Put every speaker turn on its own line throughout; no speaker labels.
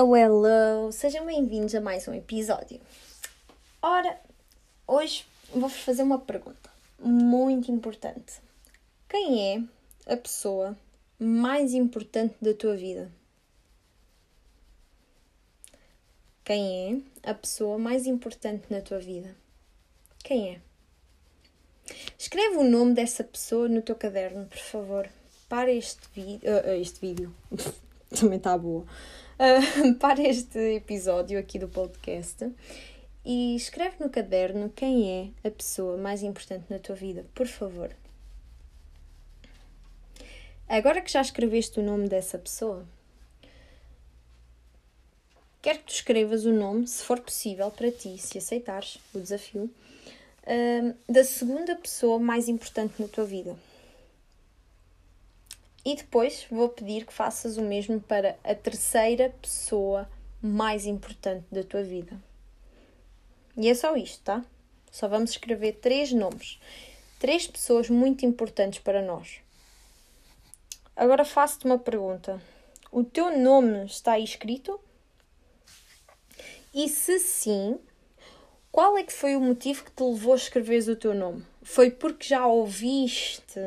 Hello, hello! Sejam bem-vindos a mais um episódio. Ora, hoje vou-vos fazer uma pergunta muito importante. Quem é a pessoa mais importante da tua vida? Quem é a pessoa mais importante na tua vida? Quem é? Escreve o nome dessa pessoa no teu caderno, por favor. Para este vídeo. Uh, este vídeo. Também está boa. Uh, para este episódio aqui do podcast e escreve no caderno quem é a pessoa mais importante na tua vida, por favor. Agora que já escreveste o nome dessa pessoa, quero que tu escrevas o nome, se for possível para ti, se aceitares o desafio, uh, da segunda pessoa mais importante na tua vida. E depois vou pedir que faças o mesmo para a terceira pessoa mais importante da tua vida. E é só isto, tá? Só vamos escrever três nomes. Três pessoas muito importantes para nós. Agora faço-te uma pergunta. O teu nome está aí escrito? E se sim, qual é que foi o motivo que te levou a escreveres o teu nome? Foi porque já ouviste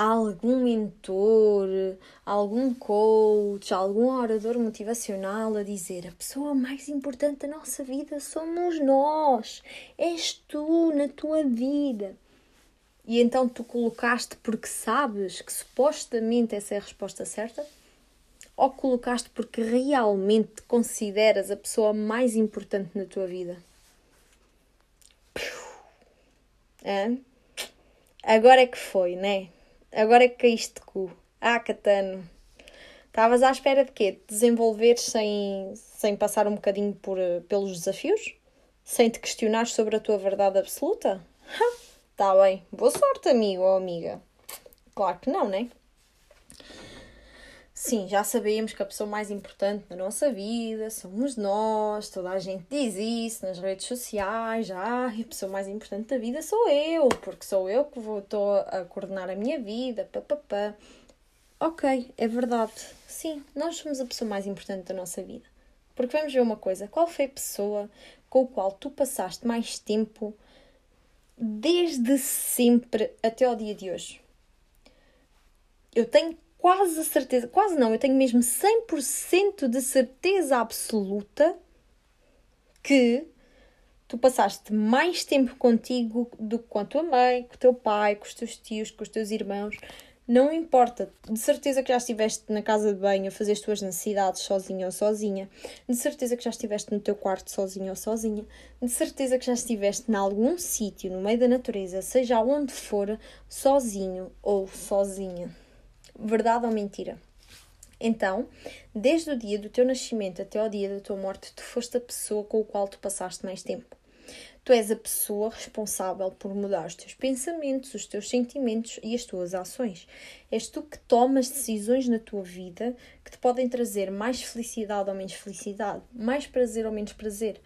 algum mentor, algum coach, algum orador motivacional a dizer a pessoa mais importante da nossa vida somos nós, és tu na tua vida. E então tu colocaste porque sabes que supostamente essa é a resposta certa? Ou colocaste porque realmente consideras a pessoa mais importante na tua vida? É? Agora é que foi, né? Agora é caíste de cu. Ah, Catano. Estavas à espera de quê? De desenvolver sem, sem passar um bocadinho por, eh, pelos desafios? Sem te questionar sobre a tua verdade absoluta? Tá bem. Boa sorte, amigo ou amiga. Claro que não, né? Sim, já sabemos que a pessoa mais importante na nossa vida somos nós, toda a gente diz isso nas redes sociais, já, a pessoa mais importante da vida sou eu, porque sou eu que estou a coordenar a minha vida, papapá. Ok, é verdade. Sim, nós somos a pessoa mais importante da nossa vida. Porque vamos ver uma coisa: qual foi a pessoa com a qual tu passaste mais tempo desde sempre até ao dia de hoje? Eu tenho quase a certeza, quase não, eu tenho mesmo 100% de certeza absoluta que tu passaste mais tempo contigo do que com a tua mãe, com o teu pai, com os teus tios, com os teus irmãos. Não importa, de certeza que já estiveste na casa de banho a fazer as tuas necessidades sozinho ou sozinha, de certeza que já estiveste no teu quarto sozinho ou sozinha, de certeza que já estiveste em algum sítio no meio da natureza, seja onde for, sozinho ou sozinha verdade ou mentira. Então, desde o dia do teu nascimento até ao dia da tua morte, tu foste a pessoa com a qual tu passaste mais tempo. Tu és a pessoa responsável por mudar os teus pensamentos, os teus sentimentos e as tuas ações. És tu que tomas decisões na tua vida que te podem trazer mais felicidade ou menos felicidade, mais prazer ou menos prazer,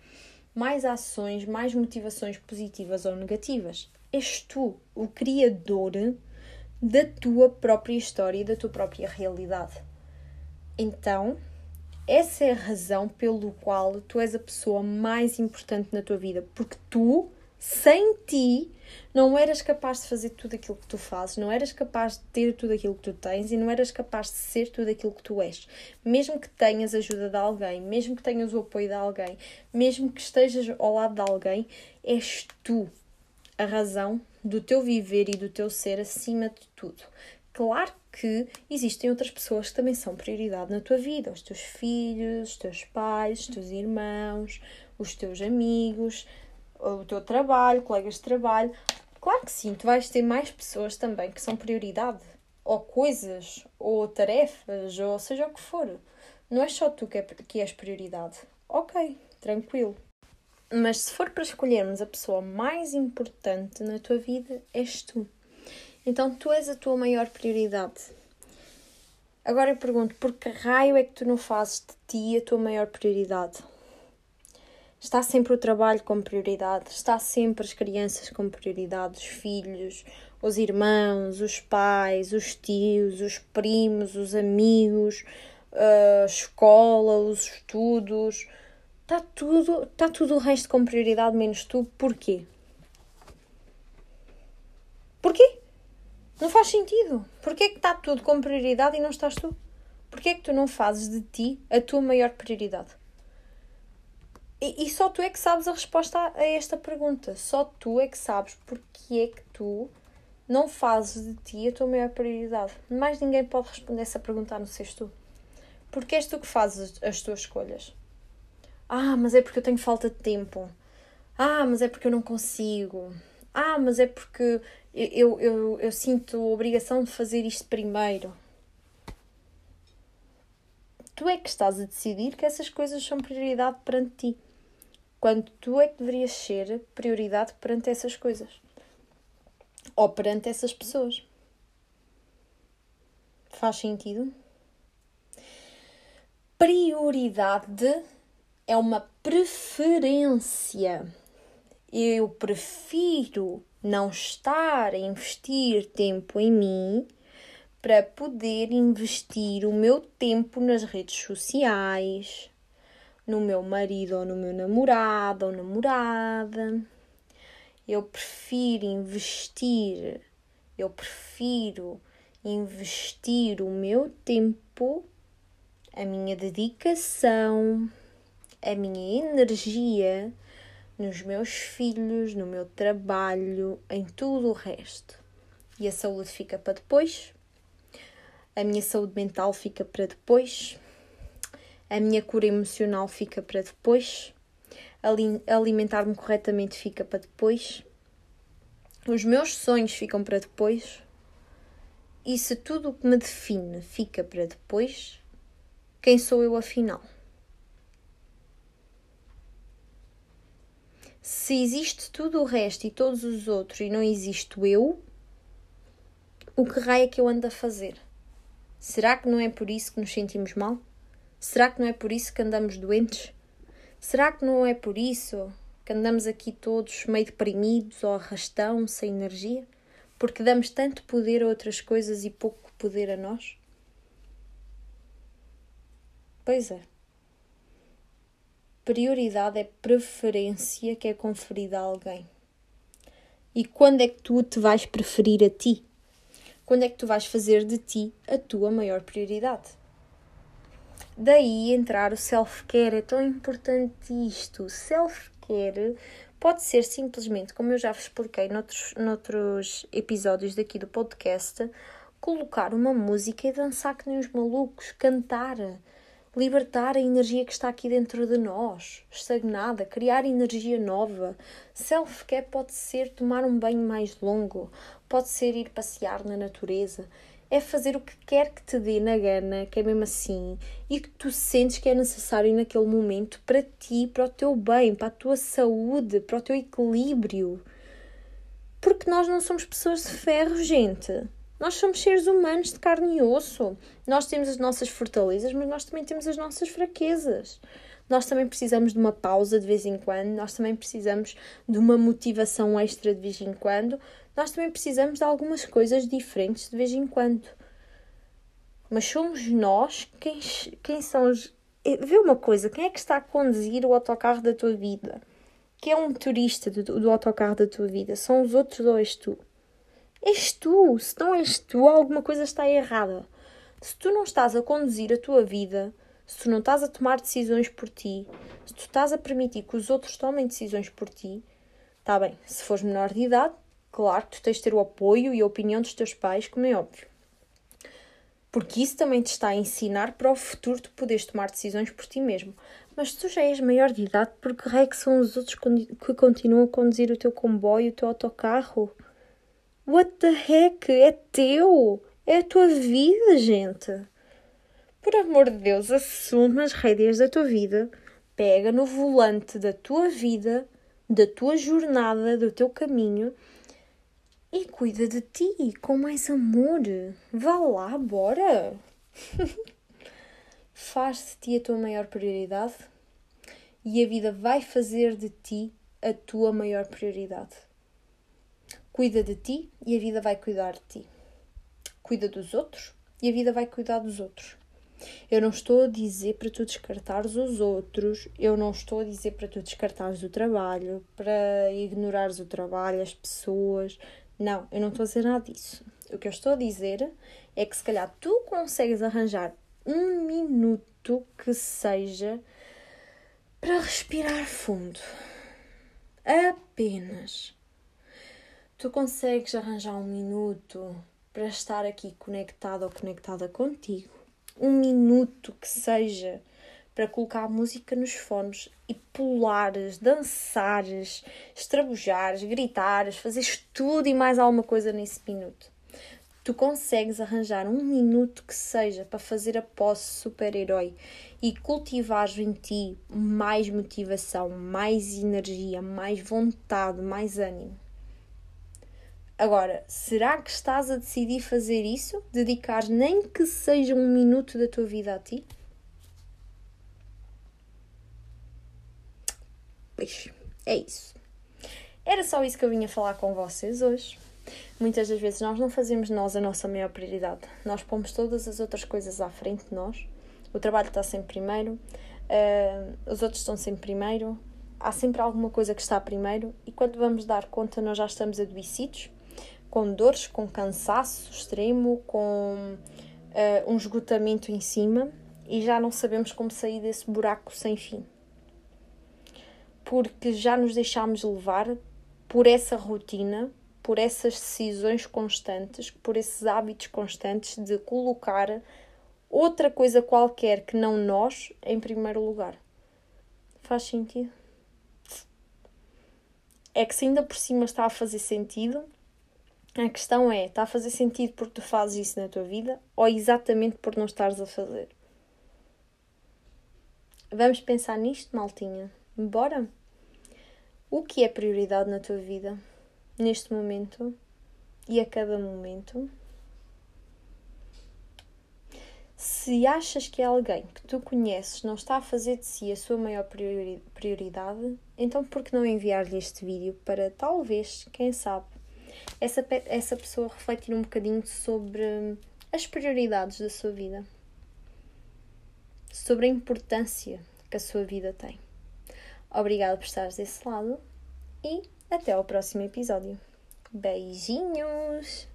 mais ações, mais motivações positivas ou negativas. És tu o criador da tua própria história e da tua própria realidade. Então, essa é a razão pelo qual tu és a pessoa mais importante na tua vida, porque tu, sem ti, não eras capaz de fazer tudo aquilo que tu fazes, não eras capaz de ter tudo aquilo que tu tens e não eras capaz de ser tudo aquilo que tu és. Mesmo que tenhas a ajuda de alguém, mesmo que tenhas o apoio de alguém, mesmo que estejas ao lado de alguém, és tu a razão do teu viver e do teu ser acima de tudo. Claro que existem outras pessoas que também são prioridade na tua vida, os teus filhos, os teus pais, os teus irmãos, os teus amigos, o teu trabalho, colegas de trabalho. Claro que sim, tu vais ter mais pessoas também que são prioridade, ou coisas, ou tarefas, ou seja o que for. Não é só tu que, é, que és prioridade. Ok, tranquilo. Mas se for para escolhermos a pessoa mais importante na tua vida, és tu. Então tu és a tua maior prioridade. Agora eu pergunto, por que raio é que tu não fazes de ti a tua maior prioridade? Está sempre o trabalho como prioridade, está sempre as crianças como prioridade, os filhos, os irmãos, os pais, os tios, os primos, os amigos, a escola, os estudos, está tudo, está tudo o resto com prioridade menos tu. Porquê? Porquê? Não faz sentido. Porquê que está tudo com prioridade e não estás tu? Porquê que tu não fazes de ti a tua maior prioridade? E, e só tu é que sabes a resposta a, a esta pergunta. Só tu é que sabes porque é que tu não fazes de ti a tua maior prioridade. Mais ninguém pode responder essa pergunta a não seres tu. Porque és tu que fazes as tuas escolhas. Ah, mas é porque eu tenho falta de tempo. Ah, mas é porque eu não consigo. Ah, mas é porque eu, eu, eu, eu sinto a obrigação de fazer isto primeiro. Tu é que estás a decidir que essas coisas são prioridade perante ti. Quando tu é que deverias ser prioridade perante essas coisas. Ou perante essas pessoas. Faz sentido? Prioridade é uma preferência. Eu prefiro não estar a investir tempo em mim para poder investir o meu tempo nas redes sociais, no meu marido ou no meu namorado ou namorada. Eu prefiro investir, eu prefiro investir o meu tempo, a minha dedicação, a minha energia nos meus filhos, no meu trabalho, em tudo o resto. E a saúde fica para depois, a minha saúde mental fica para depois, a minha cura emocional fica para depois, alimentar-me corretamente fica para depois, os meus sonhos ficam para depois. E se tudo o que me define fica para depois, quem sou eu afinal? Se existe tudo o resto e todos os outros e não existo eu, o que raio é que eu ando a fazer? Será que não é por isso que nos sentimos mal? Será que não é por isso que andamos doentes? Será que não é por isso que andamos aqui todos meio deprimidos ou arrastão, sem energia? Porque damos tanto poder a outras coisas e pouco poder a nós? Pois é prioridade é preferência que é conferida a alguém. E quando é que tu te vais preferir a ti? Quando é que tu vais fazer de ti a tua maior prioridade? Daí entrar o self-care. É tão importante isto. Self-care pode ser simplesmente, como eu já vos expliquei noutros, noutros episódios daqui do podcast, colocar uma música e dançar que nem os malucos, cantar libertar a energia que está aqui dentro de nós, estagnada, criar energia nova. Self-care pode ser tomar um banho mais longo, pode ser ir passear na natureza, é fazer o que quer que te dê na gana, que é mesmo assim, e que tu sentes que é necessário naquele momento para ti, para o teu bem, para a tua saúde, para o teu equilíbrio. Porque nós não somos pessoas de ferro, gente. Nós somos seres humanos de carne e osso. Nós temos as nossas fortalezas, mas nós também temos as nossas fraquezas. Nós também precisamos de uma pausa de vez em quando, nós também precisamos de uma motivação extra de vez em quando, nós também precisamos de algumas coisas diferentes de vez em quando. Mas somos nós quem, quem são os. Eh, vê uma coisa, quem é que está a conduzir o autocarro da tua vida? Quem é um motorista do, do autocarro da tua vida? São os outros ou és tu? És tu. Se não és tu, alguma coisa está errada. Se tu não estás a conduzir a tua vida, se tu não estás a tomar decisões por ti, se tu estás a permitir que os outros tomem decisões por ti, está bem. Se fores menor de idade, claro que tu tens de ter o apoio e a opinião dos teus pais, como é óbvio. Porque isso também te está a ensinar para o futuro tu poderes tomar decisões por ti mesmo. Mas tu já és maior de idade, porque rei que são os outros que continuam a conduzir o teu comboio, o teu autocarro? What the heck? É teu! É a tua vida, gente! Por amor de Deus, assume as rédeas da tua vida, pega no volante da tua vida, da tua jornada, do teu caminho e cuida de ti com mais amor. Vá lá, bora! Faz de ti a tua maior prioridade e a vida vai fazer de ti a tua maior prioridade. Cuida de ti e a vida vai cuidar de ti. Cuida dos outros e a vida vai cuidar dos outros. Eu não estou a dizer para tu descartares os outros, eu não estou a dizer para tu descartares o trabalho, para ignorares o trabalho, as pessoas. Não, eu não estou a dizer nada disso. O que eu estou a dizer é que se calhar tu consegues arranjar um minuto que seja para respirar fundo. Apenas. Tu consegues arranjar um minuto para estar aqui conectado ou conectada contigo. Um minuto que seja para colocar música nos fones e pulares, dançares, estrabujares, gritares, fazeres tudo e mais alguma coisa nesse minuto. Tu consegues arranjar um minuto que seja para fazer a posse super-herói e cultivares em ti mais motivação, mais energia, mais vontade, mais ânimo. Agora, será que estás a decidir fazer isso? Dedicar nem que seja um minuto da tua vida a ti? Pois, é isso. Era só isso que eu vinha falar com vocês hoje. Muitas das vezes nós não fazemos nós a nossa maior prioridade. Nós pomos todas as outras coisas à frente de nós. O trabalho está sempre primeiro, uh, os outros estão sempre primeiro, há sempre alguma coisa que está primeiro e quando vamos dar conta nós já estamos adoecidos com dores, com cansaço extremo, com uh, um esgotamento em cima e já não sabemos como sair desse buraco sem fim. Porque já nos deixámos levar por essa rotina, por essas decisões constantes, por esses hábitos constantes de colocar outra coisa qualquer que não nós em primeiro lugar. Faz sentido? É que se ainda por cima está a fazer sentido, a questão é: está a fazer sentido porque tu fazes isso na tua vida ou exatamente por não estares a fazer? Vamos pensar nisto, maltinha? Bora? O que é prioridade na tua vida, neste momento e a cada momento? Se achas que alguém que tu conheces não está a fazer de si a sua maior prioridade, então por que não enviar-lhe este vídeo para talvez, quem sabe, essa, essa pessoa refletir um bocadinho sobre as prioridades da sua vida, sobre a importância que a sua vida tem. Obrigada por estares desse lado e até ao próximo episódio. Beijinhos!